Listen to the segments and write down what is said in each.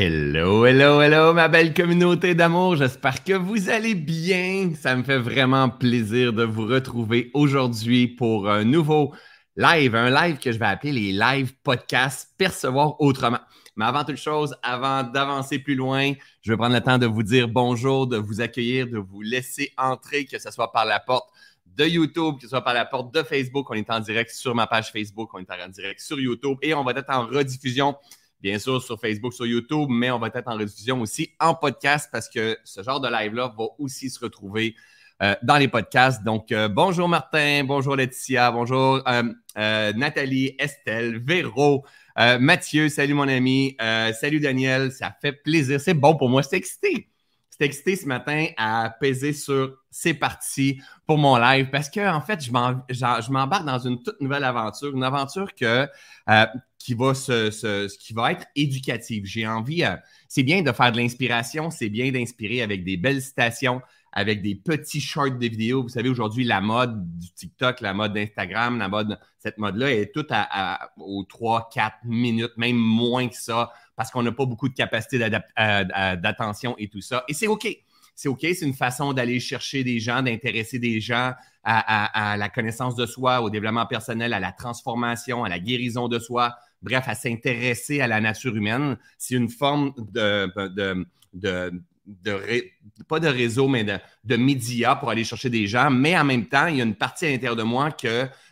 Hello, hello, hello, ma belle communauté d'amour. J'espère que vous allez bien. Ça me fait vraiment plaisir de vous retrouver aujourd'hui pour un nouveau live, un live que je vais appeler les live podcasts Percevoir autrement. Mais avant toute chose, avant d'avancer plus loin, je vais prendre le temps de vous dire bonjour, de vous accueillir, de vous laisser entrer, que ce soit par la porte de YouTube, que ce soit par la porte de Facebook. On est en direct sur ma page Facebook, on est en direct sur YouTube et on va être en rediffusion bien sûr sur Facebook, sur YouTube, mais on va être en rediffusion aussi en podcast parce que ce genre de live-là va aussi se retrouver euh, dans les podcasts. Donc, euh, bonjour Martin, bonjour Laetitia, bonjour euh, Nathalie, Estelle, Véro, Mathieu, salut mon ami, salut Daniel, ça fait plaisir, c'est bon pour moi, c'est excité. C'est excité ce matin à peser sur c'est parti pour mon live parce que en fait, je m'embarque dans une toute nouvelle aventure, une aventure que, qui va, se, qui va être éducative. J'ai envie, euh, c'est bien de faire de l'inspiration, c'est bien d'inspirer avec des belles citations, avec des petits shorts de vidéos. Vous savez, aujourd'hui, la mode du TikTok, la mode d'Instagram, la mode, cette mode-là est toute à, aux 3, 4 minutes, même moins que ça, parce qu'on n'a pas beaucoup de capacité d'attention et tout ça. Et c'est OK. C'est OK, c'est une façon d'aller chercher des gens, d'intéresser des gens à, la connaissance de soi, au développement personnel, à la transformation, à la guérison de soi, bref, à s'intéresser à la nature humaine. C'est une forme de, pas de réseau, mais de, médias pour aller chercher des gens. Mais en même temps, il y a une partie à l'intérieur de moi qu'il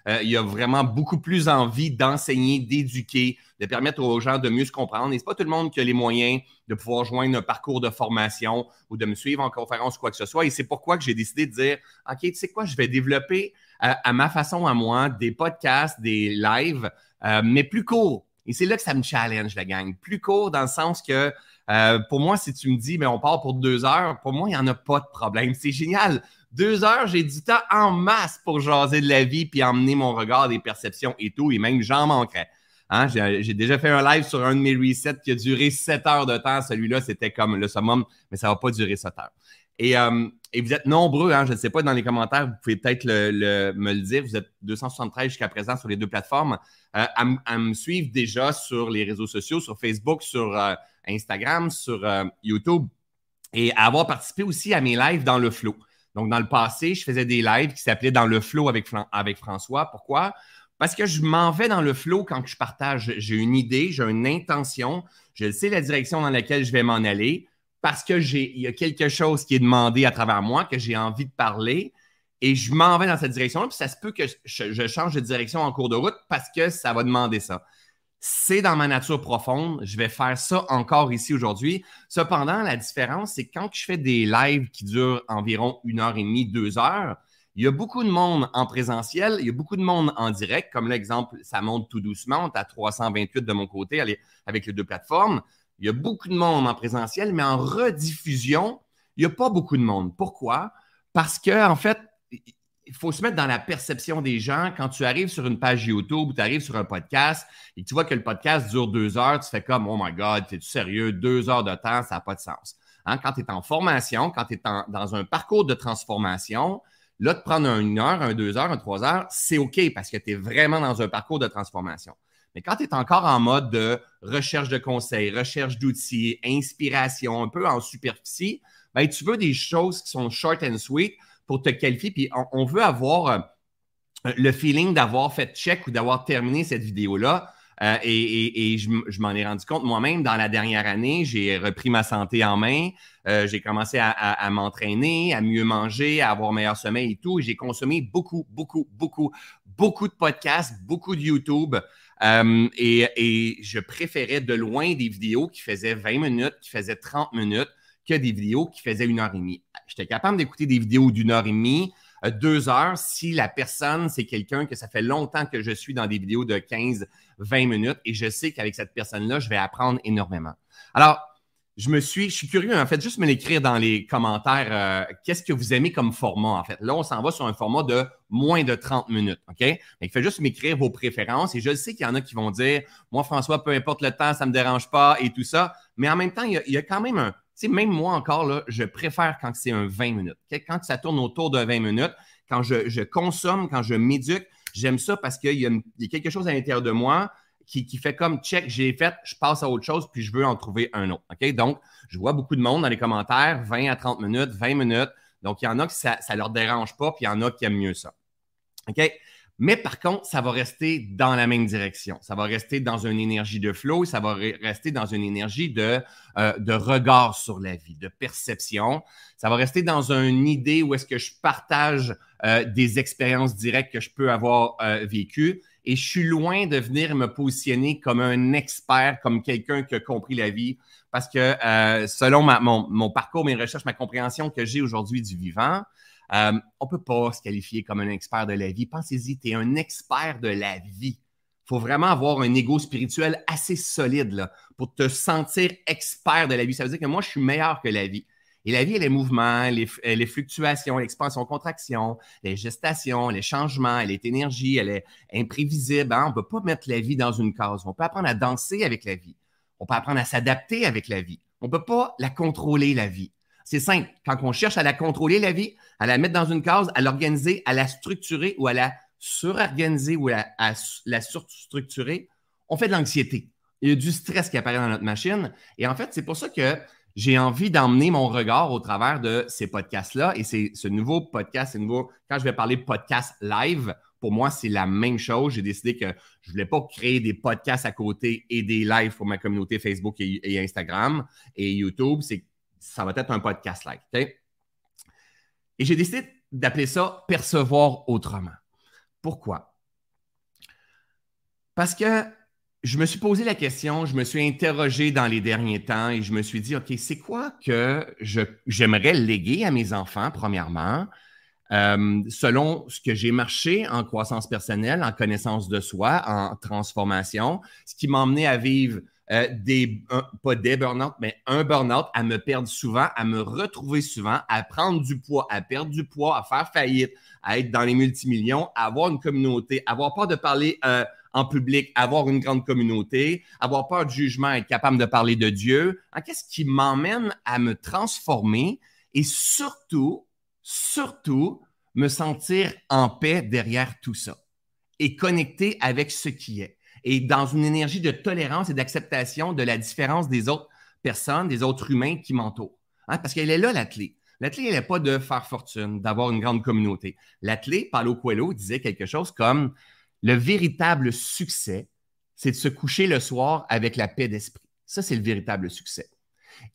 euh, y a vraiment beaucoup plus envie d'enseigner, d'éduquer, de permettre aux gens de mieux se comprendre. Et ce n'est pas tout le monde qui a les moyens de pouvoir joindre un parcours de formation ou de me suivre en conférence ou quoi que ce soit. Et c'est pourquoi que j'ai décidé de dire, OK, tu sais quoi, je vais développer euh, à ma façon à moi des podcasts, des lives euh, mais plus court. Et c'est là que ça me challenge, la gang. Plus court dans le sens que euh, pour moi, si tu me dis, mais on part pour deux heures, pour moi, il n'y en a pas de problème. C'est génial. Deux heures, j'ai du temps en masse pour jaser de la vie puis emmener mon regard des perceptions et tout. Et même, j'en manquerais. Hein? J'ai déjà fait un live sur un de mes resets qui a duré sept heures de temps. Celui-là, c'était comme le summum, mais ça ne va pas durer sept heures. Et, euh, vous êtes nombreux, hein, je ne sais pas, dans les commentaires, vous pouvez peut-être me le dire. Vous êtes 273 jusqu'à présent sur les deux plateformes euh, à, me suivre déjà sur les réseaux sociaux, sur Facebook, sur Instagram, sur YouTube et avoir participé aussi à mes lives dans le flow. Donc, dans le passé, je faisais des lives qui s'appelaient Dans le flow avec, avec François. Pourquoi? Parce que je m'en vais dans le flow quand je partage. J'ai une idée, j'ai une intention, je sais la direction dans laquelle je vais m'en aller parce que j'ai, il y a quelque chose qui est demandé à travers moi, que j'ai envie de parler, et je m'en vais dans cette direction-là, puis ça se peut que je, change de direction en cours de route parce que ça va demander ça. C'est dans ma nature profonde, je vais faire ça encore ici aujourd'hui. Cependant, la différence, c'est quand je fais des lives qui durent environ une heure et demie, deux heures, il y a beaucoup de monde en présentiel, il y a beaucoup de monde en direct, comme l'exemple, ça monte tout doucement, on est à 328 de mon côté avec les deux plateformes. Il y a beaucoup de monde en présentiel, mais en rediffusion, il n'y a pas beaucoup de monde. Pourquoi? Parce que, en fait, il faut se mettre dans la perception des gens. Quand tu arrives sur une page YouTube ou tu arrives sur un podcast et tu vois que le podcast dure deux heures, tu fais comme Oh my God, es-tu sérieux? Deux heures de temps, ça n'a pas de sens. Hein? Quand tu es en formation, quand tu es dans un parcours de transformation, là, de prendre une heure, un deux heures, un trois heures, c'est OK parce que tu es vraiment dans un parcours de transformation. Mais quand tu es encore en mode de recherche de conseils, recherche d'outils, inspiration, un peu en superficie, ben, tu veux des choses qui sont short and sweet pour te qualifier. Puis on, veut avoir euh, le feeling d'avoir fait check ou d'avoir terminé cette vidéo-là. Euh, et, je, m'en ai rendu compte moi-même dans la dernière année. J'ai repris ma santé en main. Euh, j'ai commencé à, m'entraîner, à mieux manger, à avoir meilleur sommeil et tout. J'ai consommé beaucoup, beaucoup, beaucoup, beaucoup de podcasts, beaucoup de YouTube. Et, je préférais de loin des vidéos qui faisaient 20 minutes, qui faisaient 30 minutes, que des vidéos qui faisaient une heure et demie. J'étais capable d'écouter des vidéos d'une heure et demie, euh, deux heures, si la personne, c'est quelqu'un que ça fait longtemps que je suis dans des vidéos de 15, 20 minutes et je sais qu'avec cette personne-là, je vais apprendre énormément. Alors, je me suis, je suis curieux, en fait, juste me l'écrire dans les commentaires, euh, qu'est-ce que vous aimez comme format, en fait? Là, on s'en va sur un format de moins de 30 minutes, OK? Mais faites juste m'écrire vos préférences et je sais qu'il y en a qui vont dire, moi, François, peu importe le temps, ça ne me dérange pas et tout ça. Mais en même temps, il y a, quand même un, même moi encore, je préfère quand c'est un 20 minutes. Quand ça tourne autour de 20 minutes, quand je, consomme, quand je m'éduque, j'aime ça parce qu'il y, a quelque chose à l'intérieur de moi qui, fait comme check, j'ai fait, je passe à autre chose, puis je veux en trouver un autre. Donc, je vois beaucoup de monde dans les commentaires, 20 à 30 minutes, 20 minutes. Donc, il y en a qui ça ne leur dérange pas, puis il y en a qui aiment mieux ça. OK? Mais par contre, ça va rester dans la même direction. Ça va rester dans une énergie de flow, ça va rester dans une énergie de, euh, de regard sur la vie, de perception. Ça va rester dans une idée où est-ce que je partage euh, des expériences directes que je peux avoir euh, vécues. Et je suis loin de venir me positionner comme un expert, comme quelqu'un qui a compris la vie. Parce que selon mon, mon parcours, mes recherches, ma compréhension que j'ai aujourd'hui du vivant, euh, on ne peut pas se qualifier comme un expert de la vie. Pensez-y, tu es un expert de la vie. Il faut vraiment avoir un ego spirituel assez solide pour te sentir expert de la vie. Ça veut dire que moi, je suis meilleur que la vie. Et la vie, elle est mouvement, les, les fluctuations, l'expansion, contraction, les gestations, les changements, elle est énergie, elle est imprévisible. Hein. On ne peut pas mettre la vie dans une case. On peut apprendre à danser avec la vie. On peut apprendre à s'adapter avec la vie. On ne peut pas la contrôler, la vie. C'est simple. Quand on cherche à la contrôler, la vie, à la mettre dans une case, à l'organiser, à la structurer ou à la surorganiser ou à, la surstructurer, on fait de l'anxiété. Il y a du stress qui apparaît dans notre machine. Et en fait, c'est pour ça que j'ai envie d'emmener mon regard au travers de ces podcasts-là. Et c'est ce nouveau podcast, c'est nouveau. Quand je vais parler podcast live, pour moi, c'est la même chose. J'ai décidé que je ne voulais pas créer des podcasts à côté et des lives pour ma communauté Facebook et, Instagram et YouTube. Ça va être un podcast like. Et j'ai décidé d'appeler ça percevoir autrement. Pourquoi? Parce que je me suis posé la question, je me suis interrogé dans les derniers temps et je me suis dit, OK, c'est quoi que j'aimerais léguer à mes enfants, premièrement, euh, selon ce que j'ai marché en croissance personnelle, en connaissance de soi, en transformation, ce qui m'a emmené à vivre euh, des, pas des burn-out, mais un burn-out, à me perdre souvent, à me retrouver souvent, à prendre du poids, à perdre du poids, à faire faillite, à être dans les multimillions, à avoir une communauté, avoir peur de parler euh, en public, avoir une grande communauté, avoir peur du jugement, être capable de parler de Dieu. Hein, qu'est-ce qui m'emmène à me transformer? Et surtout, surtout, me sentir en paix derrière tout ça et connecté avec ce qui est et dans une énergie de tolérance et d'acceptation de la différence des autres personnes, des autres humains qui m'entourent. Hein, parce qu'elle est là, la clé. Elle n'est pas de faire fortune, d'avoir une grande communauté. La clé, Paulo Coelho disait quelque chose comme le véritable succès, c'est de se coucher le soir avec la paix d'esprit. Ça, c'est le véritable succès.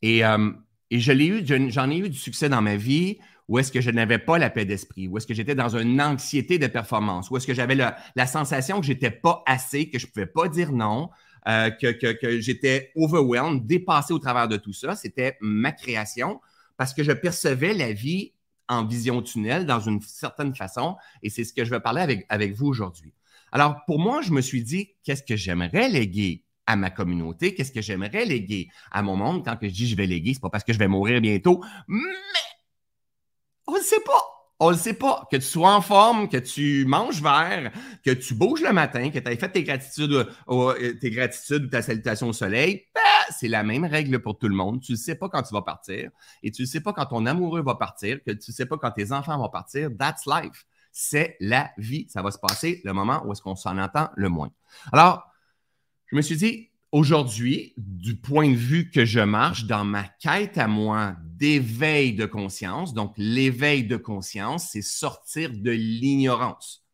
Et, euh, et je l'ai eu, j'en ai eu du succès dans ma vie où est-ce que je n'avais pas la paix d'esprit, où est-ce que j'étais dans une anxiété de performance, où est-ce que j'avais la sensation que j'étais pas assez, que je pouvais pas dire non, euh, que, j'étais overwhelmed, dépassé au travers de tout ça. C'était ma création parce que je percevais la vie en vision tunnel dans une certaine façon et c'est ce que je vais parler avec, avec vous aujourd'hui. Alors, pour moi, je me suis dit, qu'est-ce que j'aimerais léguer à ma communauté? Qu'est-ce que j'aimerais léguer à mon monde? Quand je dis je vais léguer, c'est pas parce que je vais mourir bientôt, mais on ne sait pas. On ne sait pas. Que tu sois en forme, que tu manges vert, que tu bouges le matin, que tu aies fait tes gratitudes, euh, euh, tes gratitudes ou ta salutation au soleil, ben, c'est la même règle pour tout le monde. Tu ne sais pas quand tu vas partir et tu ne sais pas quand ton amoureux va partir, que tu ne sais pas quand tes enfants vont partir. That's life. C'est la vie. Ça va se passer le moment où est-ce qu'on s'en entend le moins. Alors, je me suis dit, aujourd'hui, du point de vue que je marche dans ma quête à moi d'éveil de conscience, donc l'éveil de conscience, c'est sortir de l'ignorance.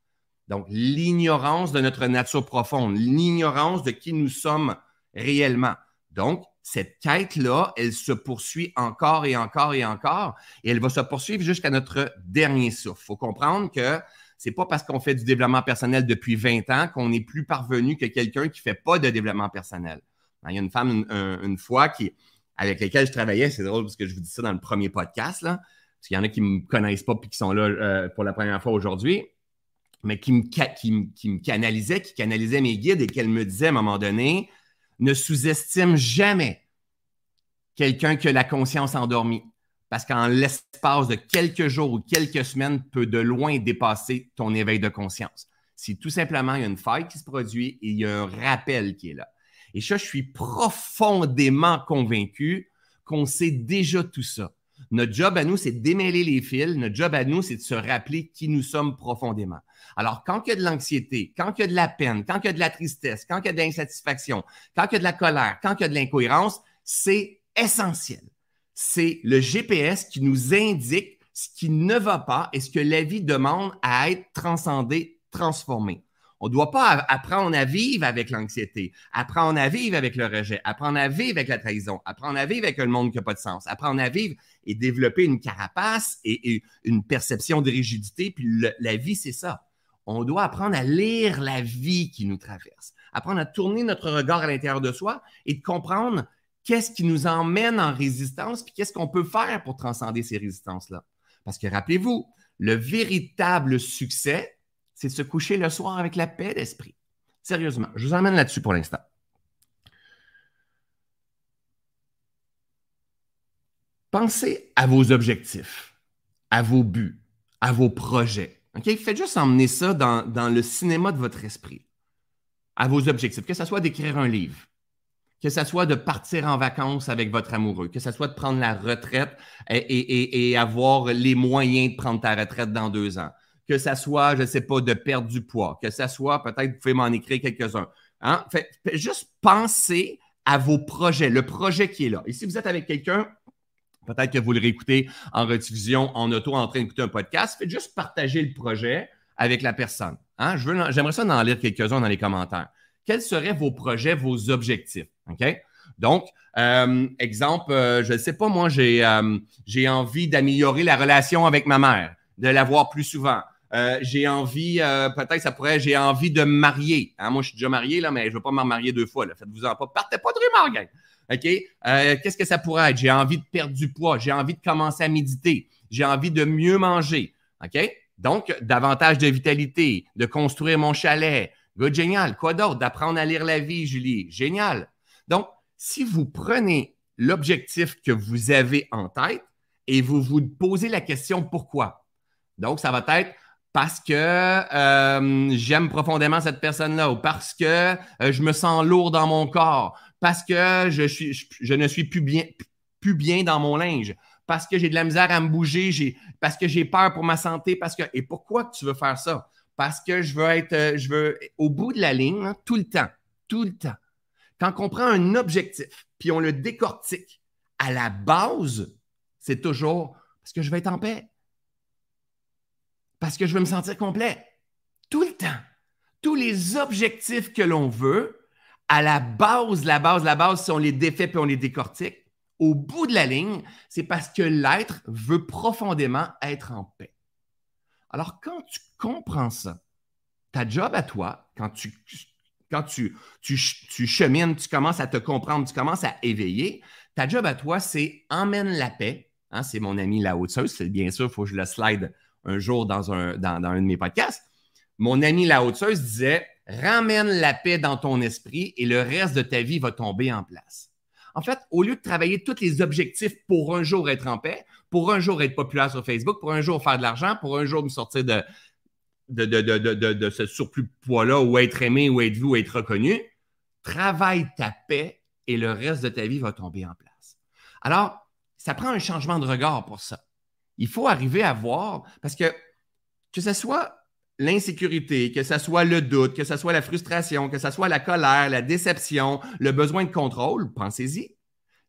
Donc, l'ignorance de notre nature profonde, l'ignorance de qui nous sommes réellement. Donc, cette quête-là, elle se poursuit encore et encore et encore, et elle va se poursuivre jusqu'à notre dernier souffle. Il faut comprendre que c'est pas parce qu'on fait du développement personnel depuis 20 ans qu'on est plus parvenu que quelqu'un qui fait pas de développement personnel. Il y a une femme une, fois avec laquelle je travaillais, c'est drôle parce que je vous dis ça dans le premier podcast, parce qu'il y en a qui ne me connaissent pas et qui sont là euh, pour la première fois aujourd'hui, mais qui me, qui me canalisait, qui canalisait mes guides et qu'elle me disait à un moment donné, ne sous-estime jamais quelqu'un qui a la conscience endormie parce qu'en l'espace de quelques jours ou quelques semaines peut de loin dépasser ton éveil de conscience. Si tout simplement il y a une faille qui se produit et il y a un rappel qui est là. Et ça, je suis profondément convaincu qu'on sait déjà tout ça. Notre job à nous, c'est de démêler les fils. Notre job à nous, c'est de se rappeler qui nous sommes profondément. Alors, quand il y a de l'anxiété, quand il y a de la peine, quand il y a de la tristesse, quand il y a de l'insatisfaction, quand il y a de la colère, quand il y a de l'incohérence, c'est essentiel. C'est le GPS qui nous indique ce qui ne va pas et ce que la vie demande à être transcendé, transformé. On ne doit pas apprendre à vivre avec l'anxiété, apprendre à vivre avec le rejet, apprendre à vivre avec la trahison, apprendre à vivre avec un monde qui n'a pas de sens, apprendre à vivre et développer une carapace et, une perception de rigidité. Puis la vie, c'est ça. On doit apprendre à lire la vie qui nous traverse, apprendre à tourner notre regard à l'intérieur de soi et de comprendre qu'est-ce qui nous emmène en résistance, puis qu'est-ce qu'on peut faire pour transcender ces résistances-là? Parce que rappelez-vous, le véritable succès, c'est de se coucher le soir avec la paix d'esprit. Sérieusement, je vous emmène là-dessus pour l'instant. Pensez à vos objectifs, à vos buts, à vos projets. Faites juste emmener ça dans, dans le cinéma de votre esprit, à vos objectifs, que ce soit d'écrire un livre, que ce soit de partir en vacances avec votre amoureux, que ce soit de prendre la retraite et, avoir les moyens de prendre ta retraite dans deux ans, que ça soit, je ne sais pas, de perdre du poids, que ça soit, peut-être, vous pouvez m'en écrire quelques-uns. Hein? Fait, juste penser à vos projets, le projet qui est là. Et si vous êtes avec quelqu'un, peut-être que vous le réécoutez en rediffusion, en auto, en train d'écouter un podcast, faites juste partager le projet avec la personne. Hein? J'aimerais ça en lire quelques-uns dans les commentaires. Quels seraient vos projets, vos objectifs? OK? Donc, euh, exemple, euh, je ne sais pas, moi, euh, j'ai envie d'améliorer la relation avec ma mère, de la voir plus souvent. Euh, j'ai envie, euh, peut-être ça pourrait, j'ai envie de me marier. Hein, moi, je suis déjà marié, là, mais je ne veux pas me marier deux fois. Faites-vous en pas. Partez pas de rumeur, gang. OK? Euh, qu'est-ce que ça pourrait être? J'ai envie de perdre du poids. J'ai envie de commencer à méditer. J'ai envie de mieux manger. OK? Donc, davantage de vitalité, de construire mon chalet. Good, génial. Quoi d'autre? D'apprendre à lire la vie, Julie. Génial. Donc, si vous prenez l'objectif que vous avez en tête et vous vous posez la question pourquoi. Donc, ça va être parce que euh, j'aime profondément cette personne-là ou parce que euh, je me sens lourd dans mon corps, parce que je, ne suis plus bien, plus bien dans mon linge, parce que j'ai de la misère à me bouger, parce que j'ai peur pour ma santé, parce que... Et pourquoi tu veux faire ça? Parce que je veux être, euh, je veux, au bout de la ligne, hein, tout le temps, tout le temps. Quand on prend un objectif, puis on le décortique, à la base, c'est toujours parce que je vais être en paix parce que je veux me sentir complet. Tout le temps. Tous les objectifs que l'on veut, à la base, la base, la base, si on les défait puis on les décortique, au bout de la ligne, c'est parce que l'être veut profondément être en paix. Alors, quand tu comprends ça, ta job à toi, quand tu, quand tu, chemines, tu commences à te comprendre, tu commences à éveiller, ta job à toi, c'est emmène la paix. Hein, c'est mon ami la haute c'est bien sûr, il faut que je le slide un jour dans un, dans, un de mes podcasts. Mon ami la haute disait Ramène la paix dans ton esprit et le reste de ta vie va tomber en place. En fait, au lieu de travailler tous les objectifs pour un jour être en paix, pour un jour être populaire sur Facebook, pour un jour faire de l'argent, pour un jour me sortir de, de, ce surplus de poids-là, ou être aimé, ou être vu, ou être reconnu, travaille ta paix et le reste de ta vie va tomber en place. Alors, ça prend un changement de regard pour ça il faut arriver à voir, parce que que ce soit l'insécurité, que ce soit le doute, que ce soit la frustration, que ce soit la colère, la déception, le besoin de contrôle, pensez-y.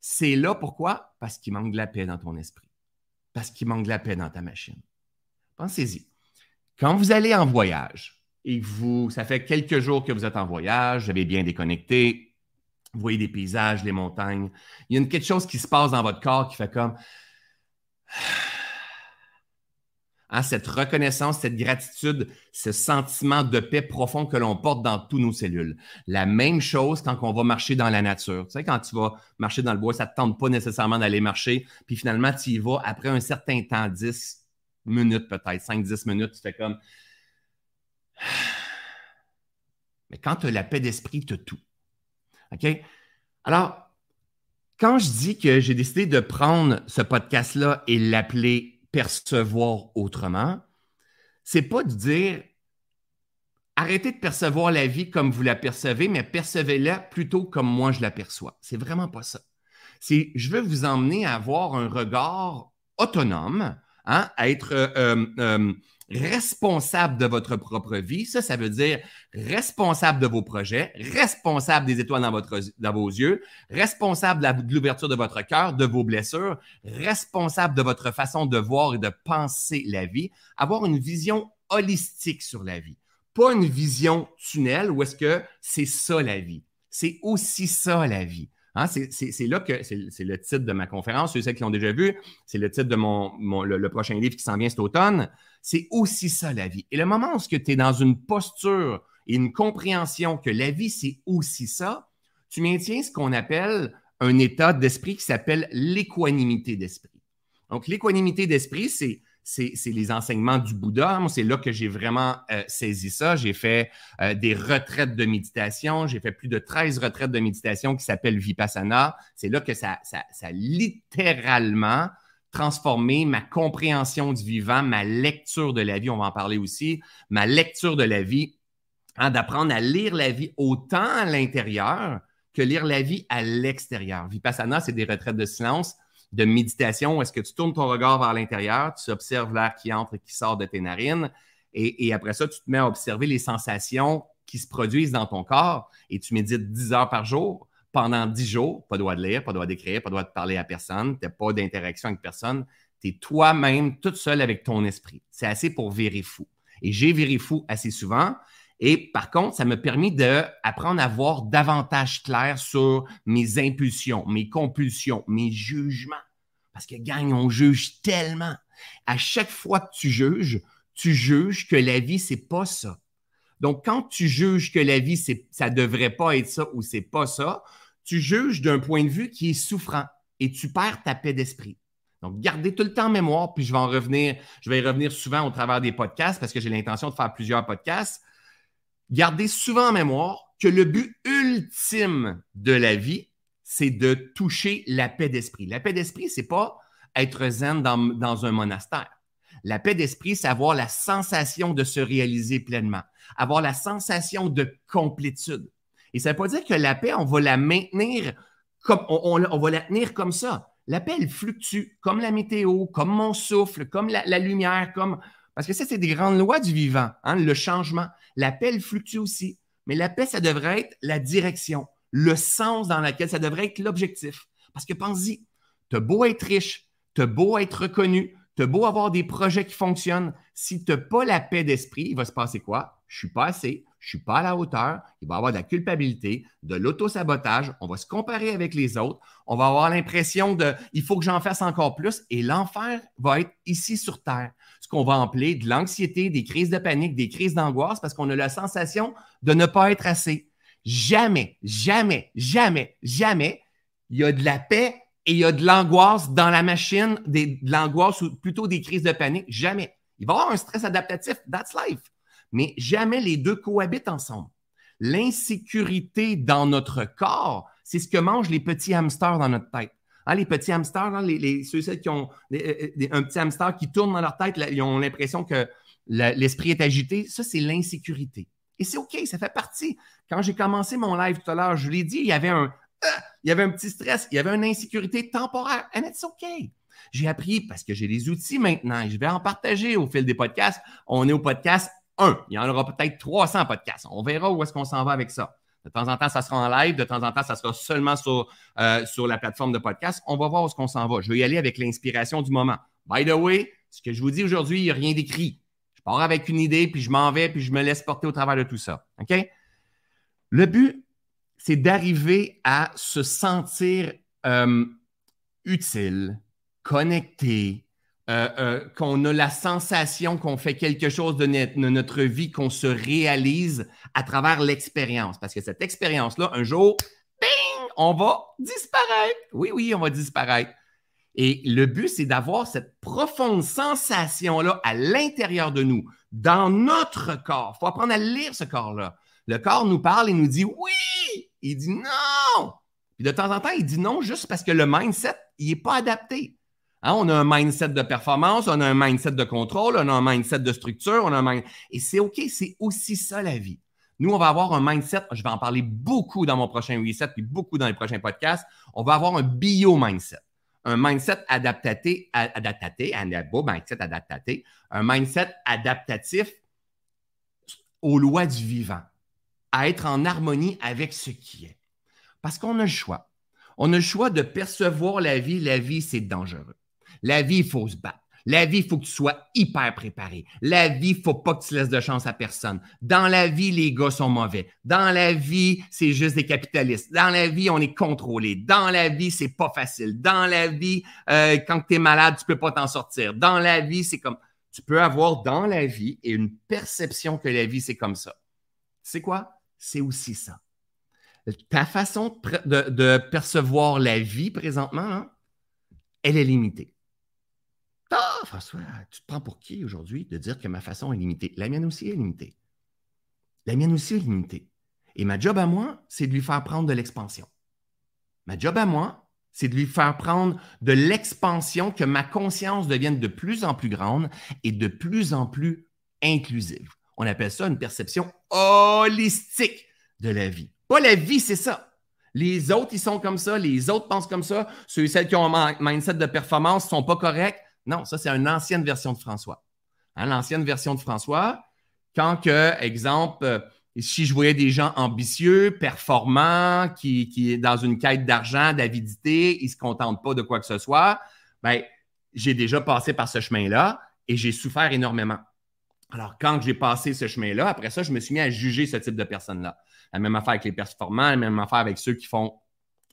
C'est là pourquoi? Parce qu'il manque de la paix dans ton esprit. Parce qu'il manque de la paix dans ta machine. Pensez-y. Quand vous allez en voyage et vous, ça fait quelques jours que vous êtes en voyage, vous avez bien déconnecté, vous voyez des paysages, des montagnes, il y a quelque chose qui se passe dans votre corps qui fait comme Hein, cette reconnaissance, cette gratitude, ce sentiment de paix profond que l'on porte dans tous nos cellules. La même chose quand on va marcher dans la nature. Tu sais, quand tu vas marcher dans le bois, ça ne te tente pas nécessairement d'aller marcher, puis finalement, tu y vas après un certain temps, 10 minutes peut-être, 5-10 minutes, tu fais comme... Mais quand tu as la paix d'esprit, tu as tout. OK? Alors, quand je dis que j'ai décidé de prendre ce podcast-là et l'appeler percevoir autrement, c'est pas de dire arrêtez de percevoir la vie comme vous la percevez, mais percevez-la plutôt comme moi je l'aperçois. C'est vraiment pas ça. C'est je veux vous emmener à avoir un regard autonome, hein, être euh, euh, responsable de votre propre vie. Ça, ça veut dire responsable de vos projets, responsable des étoiles dans, votre, dans vos yeux, responsable de l'ouverture de votre cœur, de vos blessures, responsable de votre façon de voir et de penser la vie, avoir une vision holistique sur la vie. Pas une vision tunnel où est-ce que c'est ça la vie. C'est aussi ça la vie. Hein, c'est là que c'est le titre de ma conférence, ceux qui l'ont déjà vu, c'est le titre de mon, le, prochain livre qui s'en vient cet automne. C'est aussi ça la vie. Et le moment où tu es dans une posture et une compréhension que la vie, c'est aussi ça, tu maintiens ce qu'on appelle un état d'esprit qui s'appelle l'équanimité d'esprit. Donc, l'équanimité d'esprit, c'est c'est les enseignements du Bouddha. C'est là que j'ai vraiment euh, saisi ça. J'ai fait euh, des retraites de méditation. J'ai fait plus de 13 retraites de méditation qui s'appellent Vipassana. C'est là que ça, ça, ça, a littéralement transformé ma compréhension du vivant, ma lecture de la vie. On va en parler aussi. Ma lecture de la vie, hein, d'apprendre à lire la vie autant à l'intérieur que lire la vie à l'extérieur. Vipassana, c'est des retraites de silence de méditation est-ce que tu tournes ton regard vers l'intérieur, tu observes l'air qui entre et qui sort de tes narines, et, après ça, tu te mets à observer les sensations qui se produisent dans ton corps et tu médites 10 heures par jour pendant 10 jours, pas droit de lire, pas droit d'écrire, pas droit de parler à personne, tu n'as pas d'interaction avec personne, tu es toi-même toute seule avec ton esprit. C'est assez pour virer fou. Et j'ai viré fou assez souvent. Et par contre, ça m'a permis d'apprendre à voir davantage clair sur mes impulsions, mes compulsions, mes jugements. Parce que, gang, on juge tellement. À chaque fois que tu juges, tu juges que la vie, c'est pas ça. Donc, quand tu juges que la vie, ça devrait pas être ça ou c'est pas ça, tu juges d'un point de vue qui est souffrant et tu perds ta paix d'esprit. Donc, gardez tout le temps en mémoire, puis je vais en revenir, je vais y revenir souvent au travers des podcasts parce que j'ai l'intention de faire plusieurs podcasts gardez souvent en mémoire que le but ultime de la vie, c'est de toucher la paix d'esprit. La paix d'esprit, c'est pas être zen dans, un monastère. La paix d'esprit, c'est avoir la sensation de se réaliser pleinement, avoir la sensation de complétude. Et ça ne veut pas dire que la paix, on va la maintenir comme on, va la tenir comme ça. La paix, elle fluctue comme la météo, comme mon souffle, comme la, la lumière, comme parce que ça, c'est des grandes lois du vivant, hein, le changement. La paix, elle fluctue aussi. Mais la paix, ça devrait être la direction, le sens dans lequel ça devrait être l'objectif. Parce que pense-y, as beau être riche, as beau être reconnu, as beau avoir des projets qui fonctionnent, si tu n'as pas la paix d'esprit, il va se passer quoi? Je suis pas assez, je suis pas à la hauteur, il va y avoir de la culpabilité, de l'auto-sabotage, on va se comparer avec les autres, on va avoir l'impression de il faut que j'en fasse encore plus et l'enfer va être ici sur Terre qu'on va appeler de l'anxiété, des crises de panique, des crises d'angoisse parce qu'on a la sensation de ne pas être assez. Jamais, jamais, jamais, jamais, il y a de la paix et il y a de l'angoisse dans la machine, de l'angoisse ou plutôt des crises de panique. Jamais. Il va y avoir un stress adaptatif, that's life. Mais jamais les deux cohabitent ensemble. L'insécurité dans notre corps, c'est ce que mangent les petits hamsters dans notre tête. Ah, les petits hamsters, les, ceux qui ont euh, euh, un petit hamster qui tourne dans leur tête, ils ont l'impression que l'esprit est agité. Ça, c'est l'insécurité. Et c'est OK, ça fait partie. Quand j'ai commencé mon live tout à l'heure, je l'ai dit, il y avait un, euh, il y avait un petit stress, il y avait une insécurité temporaire. And it's OK. J'ai appris parce que j'ai des outils maintenant et je vais en partager au fil des podcasts. On est au podcast 1. Il y en aura peut-être 300 podcasts. On verra où est-ce qu'on s'en va avec ça. De temps en temps, ça sera en live. De temps en temps, ça sera seulement sur, euh, sur la plateforme de podcast. On va voir où est-ce qu'on s'en va. Je vais y aller avec l'inspiration du moment. By the way, ce que je vous dis aujourd'hui, il n'y a rien d'écrit. Je pars avec une idée, puis je m'en vais, puis je me laisse porter au travers de tout ça. OK? Le but, c'est d'arriver à se sentir euh, utile, connecté, euh, euh, qu'on a la sensation qu'on fait quelque chose de, notre vie, qu'on se réalise à travers l'expérience. Parce que cette expérience-là, un jour, bing, on va disparaître. Oui, oui, on va disparaître. Et le but, c'est d'avoir cette profonde sensation-là à l'intérieur de nous, dans notre corps. Il faut apprendre à lire ce corps-là. Le corps nous parle et nous dit oui. Il dit non. Puis de temps en temps, il dit non juste parce que le mindset, il n'est pas adapté. Hein, on a un mindset de performance, on a un mindset de contrôle, on a un mindset de structure, on a un Et c'est OK, c'est aussi ça la vie. Nous, on va avoir un mindset, je vais en parler beaucoup dans mon prochain reset, puis beaucoup dans les prochains podcasts. On va avoir un bio-mindset. un mindset adaptaté, adaptaté, un mindset adaptaté, un mindset adaptatif aux lois du vivant, à être en harmonie avec ce qui est. Parce qu'on a le choix. On a le choix de percevoir la vie. La vie, c'est dangereux. La vie, il faut se battre. La vie, il faut que tu sois hyper préparé. La vie, il ne faut pas que tu laisses de chance à personne. Dans la vie, les gars sont mauvais. Dans la vie, c'est juste des capitalistes. Dans la vie, on est contrôlé. Dans la vie, c'est pas facile. Dans la vie, euh, quand tu es malade, tu peux pas t'en sortir. Dans la vie, c'est comme... Tu peux avoir dans la vie et une perception que la vie, c'est comme ça. C'est quoi? C'est aussi ça. Ta façon de, percevoir la vie présentement, hein, elle est limitée. Ah, François, tu te prends pour qui aujourd'hui de dire que ma façon est limitée? La mienne aussi est limitée. La mienne aussi est limitée. Et ma job à moi, c'est de lui faire prendre de l'expansion. Ma job à moi, c'est de lui faire prendre de l'expansion, que ma conscience devienne de plus en plus grande et de plus en plus inclusive. On appelle ça une perception holistique de la vie. Pas la vie, c'est ça. Les autres, ils sont comme ça, les autres pensent comme ça. Ceux et celles qui ont un mindset de performance ne sont pas corrects. Non, ça, c'est une ancienne version de François. Hein, l'ancienne version de François, quand que, exemple, euh, si je voyais des gens ambitieux, performants, qui, qui dans une quête d'argent, d'avidité, ils ne se contentent pas de quoi que ce soit, ben, j'ai déjà passé par ce chemin-là et j'ai souffert énormément. Alors, quand j'ai passé ce chemin-là, après ça, je me suis mis à juger ce type de personnes-là. La même affaire avec les performants, la même affaire avec ceux qui font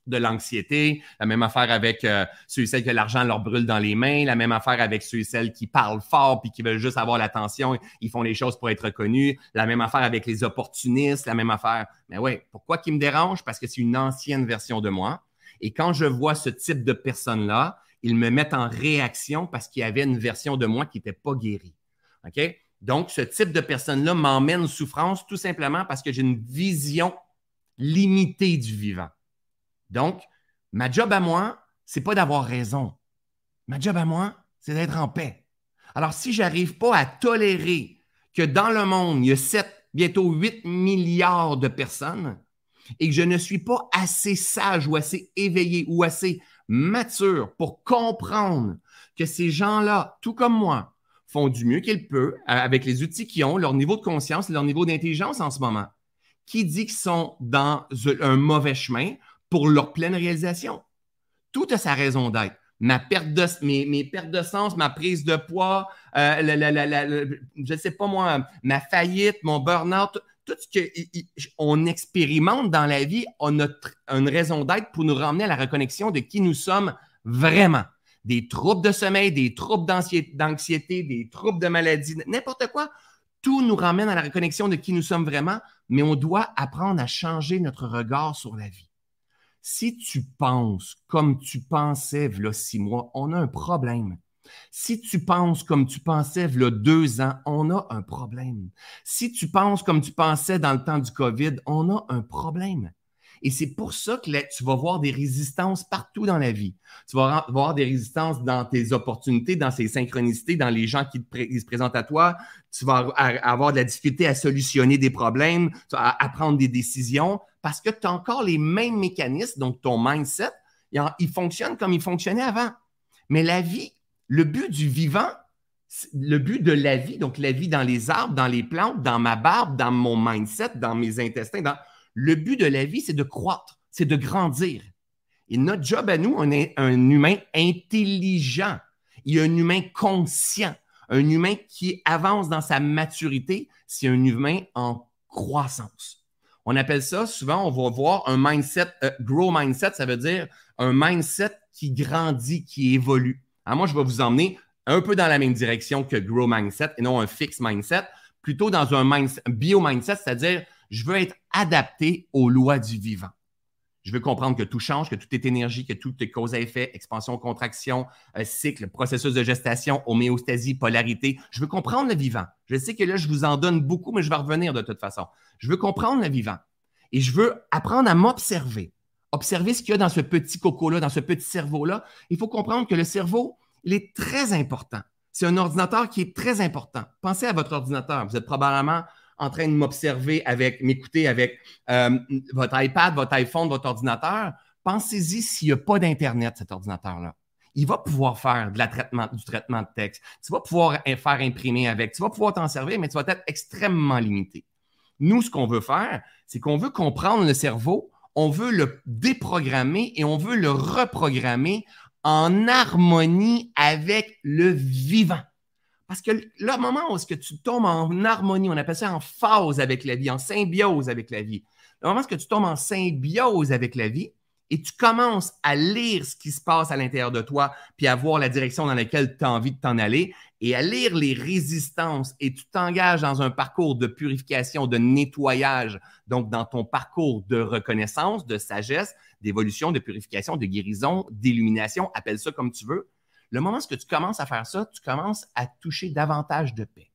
de l'anxiété, la même affaire avec euh, ceux et celles que l'argent leur brûle dans les mains, la même affaire avec ceux et celles qui parlent fort puis qui veulent juste avoir l'attention, ils font les choses pour être reconnus, la même affaire avec les opportunistes, la même affaire. Mais oui, pourquoi qui me dérange? Parce que c'est une ancienne version de moi. Et quand je vois ce type de personnes-là, ils me mettent en réaction parce qu'il y avait une version de moi qui n'était pas guérie. Donc, ce type de personne-là m'emmène souffrance tout simplement parce que j'ai une vision limitée du vivant. Donc, ma job à moi, c'est pas d'avoir raison. Ma job à moi, c'est d'être en paix. Alors, si je n'arrive pas à tolérer que dans le monde, il y a 7, bientôt 8 milliards de personnes et que je ne suis pas assez sage ou assez éveillé ou assez mature pour comprendre que ces gens-là, tout comme moi, font du mieux qu'ils peuvent avec les outils qu'ils ont, leur niveau de conscience et leur niveau d'intelligence en ce moment. Qui dit qu'ils sont dans un mauvais chemin pour leur pleine réalisation. Tout a sa raison d'être. Ma perte de, mes, pertes de sens, ma prise de poids, euh, je ne sais pas moi, ma faillite, mon burn-out, tout ce qu'on expérimente dans la vie a une raison d'être pour nous ramener à la reconnexion de qui nous sommes vraiment. Des troubles de sommeil, des troubles d'anxiété, des troubles de maladie, n'importe quoi. Tout nous ramène à la reconnexion de qui nous sommes vraiment, mais on doit apprendre à changer notre regard sur la vie. Si tu penses comme tu pensais il six mois, on a un problème. Si tu penses comme tu pensais il deux ans, on a un problème. Si tu penses comme tu pensais dans le temps du COVID, on a un problème. Et c'est pour ça que tu vas voir des résistances partout dans la vie. Tu vas voir des résistances dans tes opportunités, dans tes synchronicités, dans les gens qui, se présentent à toi. Tu vas avoir de la difficulté à solutionner des problèmes, à prendre des décisions parce que tu as encore les mêmes mécanismes, donc ton mindset, il fonctionne comme il fonctionnait avant. Mais la vie, le but du vivant, le but de la vie, donc la vie dans les arbres, dans les plantes, dans ma barbe, dans mon mindset, dans mes intestins, dans... le but de la vie, c'est de croître, c'est de grandir. Et notre job à nous, on est un humain intelligent. Il y a un humain conscient, un humain qui avance dans sa maturité, c'est un humain en croissance. On appelle ça souvent, on va voir un mindset, euh, grow mindset, ça veut dire un mindset qui grandit, qui évolue. Alors moi, je vais vous emmener un peu dans la même direction que grow mindset et non un fixed mindset, plutôt dans un mindset, bio-mindset, c'est-à-dire je veux être adapté aux lois du vivant. Je veux comprendre que tout change, que tout est énergie, que tout est cause à effet, expansion, contraction, euh, cycle, processus de gestation, homéostasie, polarité. Je veux comprendre le vivant. Je sais que là, je vous en donne beaucoup, mais je vais revenir de toute façon. Je veux comprendre le vivant. Et je veux apprendre à m'observer. Observer ce qu'il y a dans ce petit coco-là, dans ce petit cerveau-là. Il faut comprendre que le cerveau, il est très important. C'est un ordinateur qui est très important. Pensez à votre ordinateur. Vous êtes probablement en train de m'observer avec, m'écouter avec euh, votre iPad, votre iPhone, votre ordinateur, pensez-y s'il n'y a pas d'Internet, cet ordinateur-là. il va pouvoir faire de la traitement, du traitement de texte. Tu vas pouvoir faire imprimer avec. Tu vas pouvoir t'en servir, mais tu vas être extrêmement limité. Nous, ce qu'on veut faire, c'est qu'on veut comprendre le cerveau, on veut le déprogrammer et on veut le reprogrammer en harmonie avec le vivant. Parce que le moment où est-ce que tu tombes en harmonie, on appelle ça en phase avec la vie, en symbiose avec la vie. Le moment où que tu tombes en symbiose avec la vie et tu commences à lire ce qui se passe à l'intérieur de toi, puis à voir la direction dans laquelle tu as envie de t'en aller, et à lire les résistances, et tu t'engages dans un parcours de purification, de nettoyage, donc dans ton parcours de reconnaissance, de sagesse, d'évolution, de purification, de guérison, d'illumination, appelle ça comme tu veux, le moment où tu commences à faire ça, tu commences à toucher davantage de paix,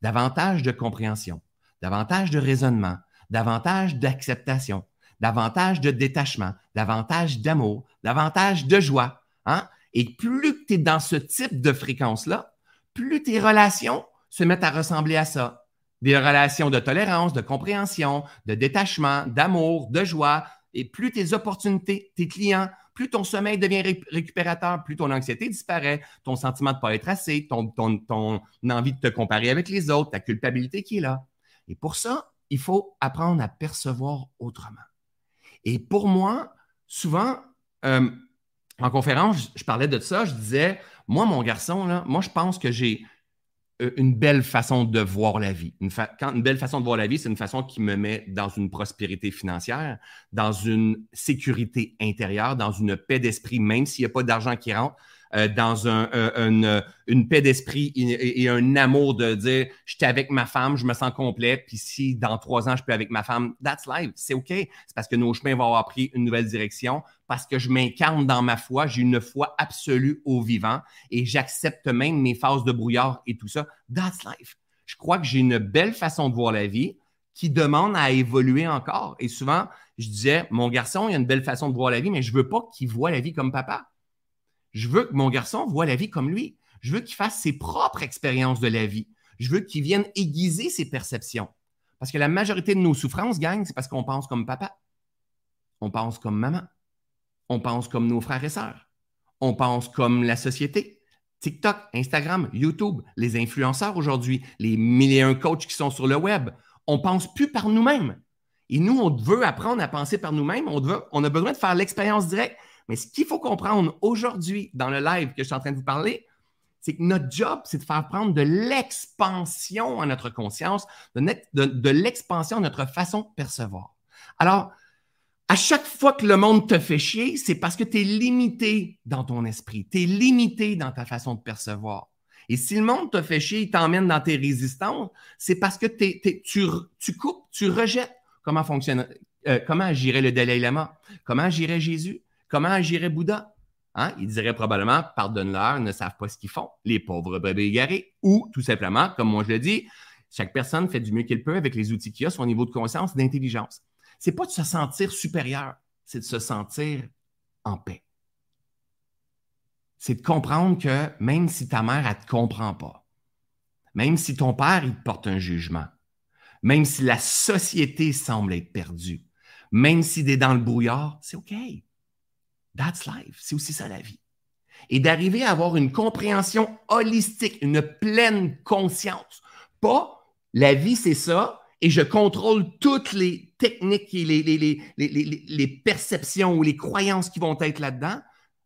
davantage de compréhension, davantage de raisonnement, davantage d'acceptation, davantage de détachement, davantage d'amour, davantage de joie. Hein? Et plus tu es dans ce type de fréquence-là, plus tes relations se mettent à ressembler à ça. Des relations de tolérance, de compréhension, de détachement, d'amour, de joie, et plus tes opportunités, tes clients, plus ton sommeil devient récupérateur, plus ton anxiété disparaît, ton sentiment de ne pas être assez, ton, envie de te comparer avec les autres, ta culpabilité qui est là. Et pour ça, il faut apprendre à percevoir autrement. Et pour moi, souvent, euh, en conférence, je, parlais de ça, je disais, moi, mon garçon, là, moi, je pense que j'ai une belle façon de voir la vie. Une, quand, une belle façon de voir la vie, c'est une façon qui me met dans une prospérité financière, dans une sécurité intérieure, dans une paix d'esprit, même s'il n'y a pas d'argent qui rentre, euh, dans un, une paix d'esprit et, un amour de dire je suis avec ma femme, je me sens complet, puis si dans trois ans je peux avec ma femme, that's life, c'est OK. C'est parce que nos chemins vont avoir pris une nouvelle direction, parce que je m'incarne dans ma foi, j'ai une foi absolue au vivant et j'accepte même mes phases de brouillard et tout ça. That's life. Je crois que j'ai une belle façon de voir la vie qui demande à évoluer encore. Et souvent, je disais, mon garçon, il a une belle façon de voir la vie, mais je veux pas qu'il voit la vie comme papa. Je veux que mon garçon voit la vie comme lui. Je veux qu'il fasse ses propres expériences de la vie. Je veux qu'il vienne aiguiser ses perceptions. Parce que la majorité de nos souffrances, gagnent, c'est parce qu'on pense comme papa. On pense comme maman. On pense comme nos frères et sœurs. On pense comme la société. TikTok, Instagram, YouTube, les influenceurs aujourd'hui, les milliers un coachs qui sont sur le web. On pense plus par nous-mêmes. Et nous, on veut apprendre à penser par nous-mêmes. On, on a besoin de faire l'expérience directe. Mais ce qu'il faut comprendre aujourd'hui dans le live que je suis en train de vous parler, c'est que notre job, c'est de faire prendre de l'expansion à notre conscience, de, l'expansion à notre façon de percevoir. Alors, à chaque fois que le monde te fait chier, c'est parce que tu es limité dans ton esprit, tu es limité dans ta façon de percevoir. Et si le monde te fait chier, il t'emmène dans tes résistances, c'est parce que tu, coupes, tu rejettes comment fonctionne, euh, comment agirait le Dalai Lama, comment agirait Jésus, Comment agirait Bouddha? Hein? Il dirait probablement pardonne-leur, ils ne savent pas ce qu'ils font, les pauvres bébés égarés. Ou tout simplement, comme moi je le dis, chaque personne fait du mieux qu'elle peut avec les outils qu'il a, son niveau de conscience, d'intelligence. C'est pas de se sentir supérieur, c'est de se sentir en paix. C'est de comprendre que même si ta mère, elle ne te comprend pas, même si ton père, il te porte un jugement, même si la société semble être perdue, même si tu es dans le brouillard, c'est OK. That's life. C'est aussi ça la vie. Et d'arriver à avoir une compréhension holistique, une pleine conscience. Pas la vie, c'est ça, et je contrôle toutes les techniques et les, les, perceptions ou les croyances qui vont être là-dedans.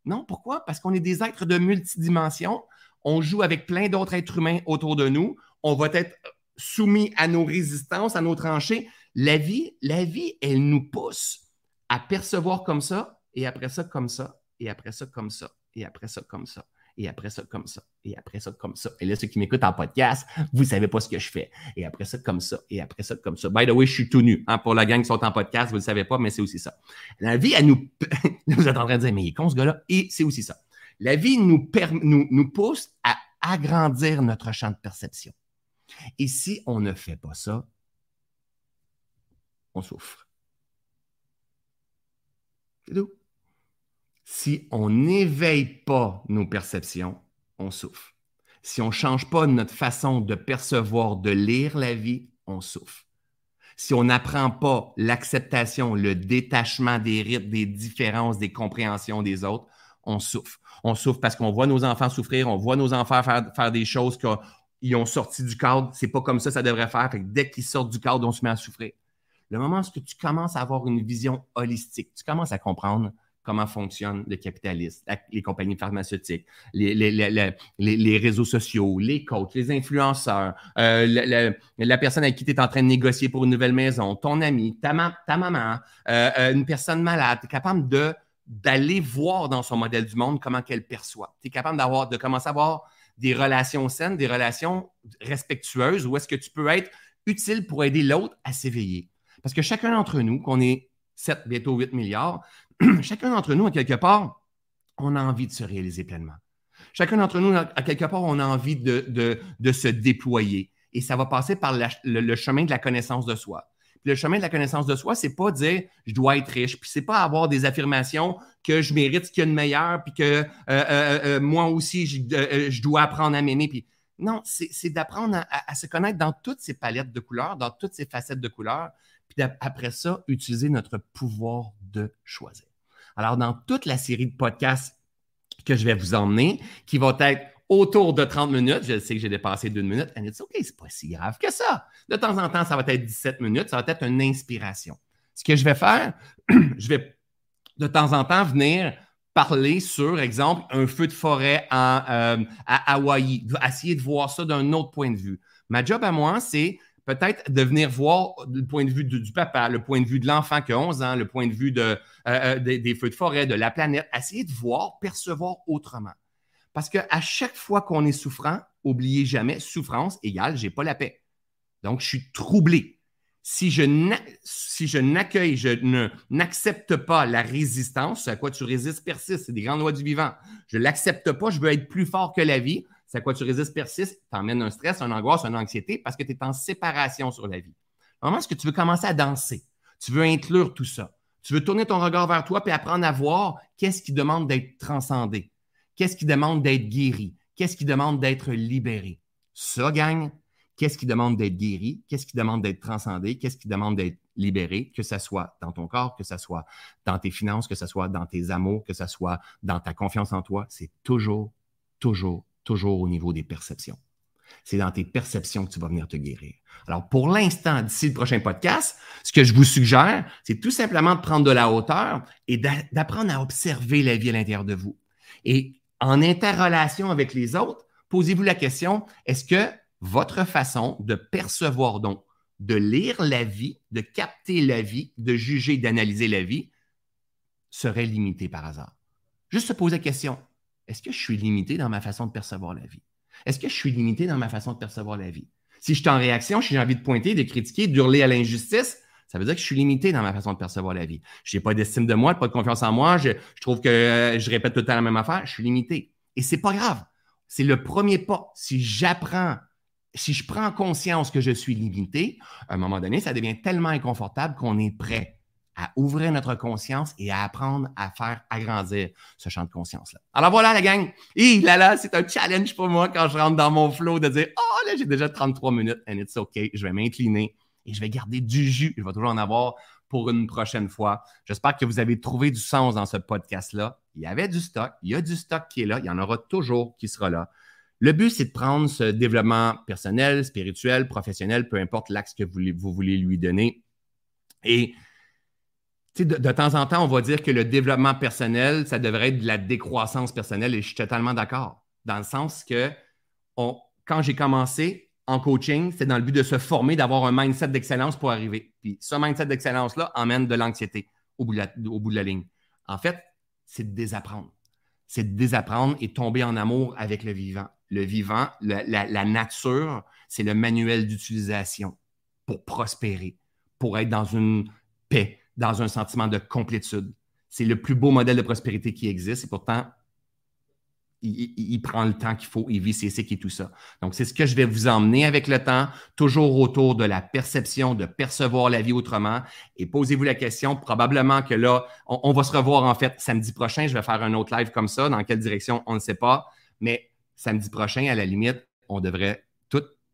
Non, pourquoi? Parce qu'on est des êtres de multidimension. On joue avec plein d'autres êtres humains autour de nous. On va être soumis à nos résistances, à nos tranchées. La vie, la vie, elle nous pousse à percevoir comme ça et après ça comme ça, et après ça comme ça, et après ça comme ça, et après ça comme ça, et après ça comme ça. Et là, ceux qui m'écoutent en podcast, vous ne savez pas ce que je fais. Et après ça comme ça, et après ça comme ça. By the way, je suis tout nu. Hein, pour la gang qui sont en podcast, vous ne le savez pas, mais c'est aussi ça. La vie, elle nous. vous êtes en train de dire, mais il est con ce gars-là. Et c'est aussi ça. La vie nous, nous, nous pousse à agrandir notre champ de perception. Et si on ne fait pas ça, on souffre. C'est tout. Si on n'éveille pas nos perceptions, on souffre. Si on ne change pas notre façon de percevoir, de lire la vie, on souffre. Si on n'apprend pas l'acceptation, le détachement des rites, des différences, des compréhensions des autres, On souffre. On souffre parce qu'on voit nos enfants souffrir, on voit nos enfants faire, des choses qu'ils ont sorti du cadre. C'est pas comme ça ça devrait faire. dès qu'ils sortent du cadre, on se met à souffrir. Le moment où tu commences à avoir une vision holistique, tu commences à comprendre comment fonctionne le capitalisme, les compagnies pharmaceutiques, les, réseaux sociaux, les coachs, les influenceurs, euh, la, personne avec qui tu es en train de négocier pour une nouvelle maison, ton ami, ta, maman, euh, euh, une personne malade, tu es capable d'aller voir dans son modèle du monde comment qu'elle perçoit. Tu es capable d'avoir, de commencer à avoir des relations saines, des relations respectueuses, où est-ce que tu peux être utile pour aider l'autre à s'éveiller. Parce que chacun d'entre nous, qu'on est 7, bientôt 8 milliards, chacun d'entre nous, à quelque part, on a envie de se réaliser pleinement. Chacun d'entre nous, à quelque part, on a envie de, se déployer. Et ça va passer par le, chemin de la connaissance de soi. le chemin de la connaissance de soi, c'est pas dire je dois être riche, puis c'est pas avoir des affirmations que je mérite ce qu'il y a de meilleur, puis que euh, euh, euh, moi aussi, je, dois apprendre à m'aimer. Puis non, c'est d'apprendre à, se connaître dans toutes ces palettes de couleurs, dans toutes ces facettes de couleurs, puis après ça, utiliser notre pouvoir choisir. Alors, dans toute la série de podcasts que je vais vous emmener, qui vont être autour de 30 minutes, je sais que j'ai dépassé d'une minute, and it's OK, c'est pas si grave que ça. De temps en temps, ça va être 17 minutes, ça va être une inspiration. Ce que je vais faire, je vais de temps en temps venir parler sur, exemple, un feu de forêt euh, à Hawaï, essayer de voir ça d'un autre point de vue. Ma job à moi, c'est peut-être de venir voir le point de vue du, papa, le point de vue de l'enfant qui a 11 ans, le point de vue euh, euh, des, feux de forêt, de la planète, essayer de voir, percevoir autrement. Parce qu'à chaque fois qu'on est souffrant, oubliez jamais, souffrance égale, j'ai pas la paix. Donc, je suis troublé. Si je, n'accueille, je n'accepte pas la résistance, à quoi tu résistes persiste, c'est des grandes lois du vivant. Je l'accepte pas, je veux être plus fort que la vie à quoi tu résistes persiste, t'emmènes un stress, une angoisse, une anxiété parce que tu es en séparation sur la vie. Moment est-ce que tu veux commencer à danser? Tu veux inclure tout ça. Tu veux tourner ton regard vers toi et apprendre à voir qu'est-ce qui demande d'être transcendé, qu'est-ce qui demande d'être guéri, qu'est-ce qui demande d'être libéré? Ça, gagne. Qu'est-ce qui demande d'être guéri? Qu'est-ce qui demande d'être transcendé? Qu'est-ce qui demande d'être libéré? Que ce soit dans ton corps, que ce soit dans tes finances, que ce soit dans tes amours, que ce soit dans ta confiance en toi, c'est toujours, toujours toujours au niveau des perceptions. C'est dans tes perceptions que tu vas venir te guérir. Alors, pour l'instant, d'ici le prochain podcast, ce que je vous suggère, c'est tout simplement de prendre de la hauteur et d'apprendre à observer la vie à l'intérieur de vous. Et en interrelation avec les autres, posez-vous la question, est-ce que votre façon de percevoir, donc, de lire la vie, de capter la vie, de juger, d'analyser la vie, serait limitée par hasard? Juste se poser la question, est-ce que je suis limité dans ma façon de percevoir la vie? Est-ce que je suis limité dans ma façon de percevoir la vie? Si je suis en réaction, si j'ai envie de pointer, de critiquer, d'hurler à l'injustice, ça veut dire que je suis limité dans ma façon de percevoir la vie. Je n'ai pas d'estime de moi, pas de confiance en moi, je, trouve que euh, je répète tout le temps la même affaire, je suis limité. Et c'est pas grave. C'est le premier pas. Si j'apprends, si je prends conscience que je suis limité, à un moment donné, ça devient tellement inconfortable qu'on est prêt à ouvrir notre conscience et à apprendre à faire agrandir ce champ de conscience-là. Alors voilà, la gang. Et là, là, c'est un challenge pour moi quand je rentre dans mon flow de dire Oh, là, j'ai déjà 33 minutes and it's OK. Je vais m'incliner et je vais garder du jus. Je vais toujours en avoir pour une prochaine fois. J'espère que vous avez trouvé du sens dans ce podcast-là. Il y avait du stock. Il y a du stock qui est là. Il y en aura toujours qui sera là. Le but, c'est de prendre ce développement personnel, spirituel, professionnel, peu importe l'axe que vous, vous voulez lui donner. Et de, temps en temps, on va dire que le développement personnel, ça devrait être de la décroissance personnelle et je suis totalement d'accord. Dans le sens que quand j'ai commencé en coaching, c'est dans le but de se former, d'avoir un mindset d'excellence pour arriver. Puis ce mindset d'excellence-là emmène de l'anxiété au, bout de la ligne. En fait, c'est de désapprendre. C'est de désapprendre et tomber en amour avec le vivant. Le vivant, la nature, c'est le manuel d'utilisation pour prospérer, pour être dans une paix, dans un sentiment de complétude. C'est le plus beau modèle de prospérité qui existe et pourtant, il, prend le temps qu'il faut, il vit ses cycles et tout ça. Donc, c'est ce que je vais vous emmener avec le temps, toujours autour de la perception, de percevoir la vie autrement. Et posez-vous la question, probablement que là, on, on, va se revoir en fait samedi prochain. Je vais faire un autre live comme ça. Dans quelle direction, on ne sait pas. Mais samedi prochain, à la limite, on devrait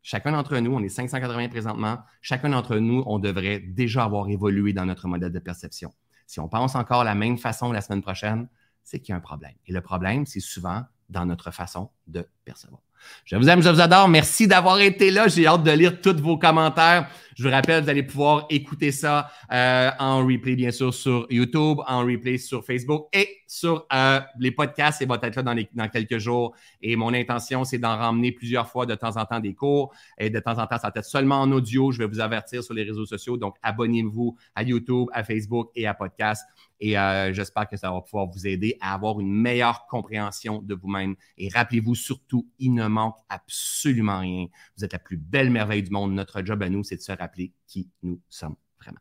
Chacun d'entre nous, on est 580 présentement, chacun d'entre nous, on devrait déjà avoir évolué dans notre modèle de perception. Si on pense encore la même façon la semaine prochaine, c'est qu'il y a un problème. Et le problème, c'est souvent dans notre façon de percevoir. Je vous aime, je vous adore. Merci d'avoir été là. J'ai hâte de lire tous vos commentaires. Je vous rappelle, vous allez pouvoir écouter ça euh, en replay, bien sûr, sur YouTube, en replay sur Facebook et sur euh, les podcasts. Et va être là dans, dans, quelques jours. Et mon intention, c'est d'en ramener plusieurs fois de temps en temps des cours. Et de temps en temps, ça va être seulement en audio. Je vais vous avertir sur les réseaux sociaux. Donc, abonnez-vous à YouTube, à Facebook et à podcast. Et euh, j'espère que ça va pouvoir vous aider à avoir une meilleure compréhension de vous-même. Et rappelez-vous surtout, il ne manque absolument rien. Vous êtes la plus belle merveille du monde. Notre job à nous, c'est de se rappeler qui nous sommes vraiment.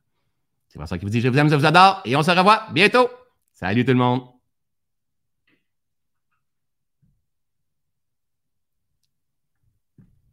C'est pour ça que vous dis je vous aime, je vous adore et on se revoit bientôt. Salut tout le monde.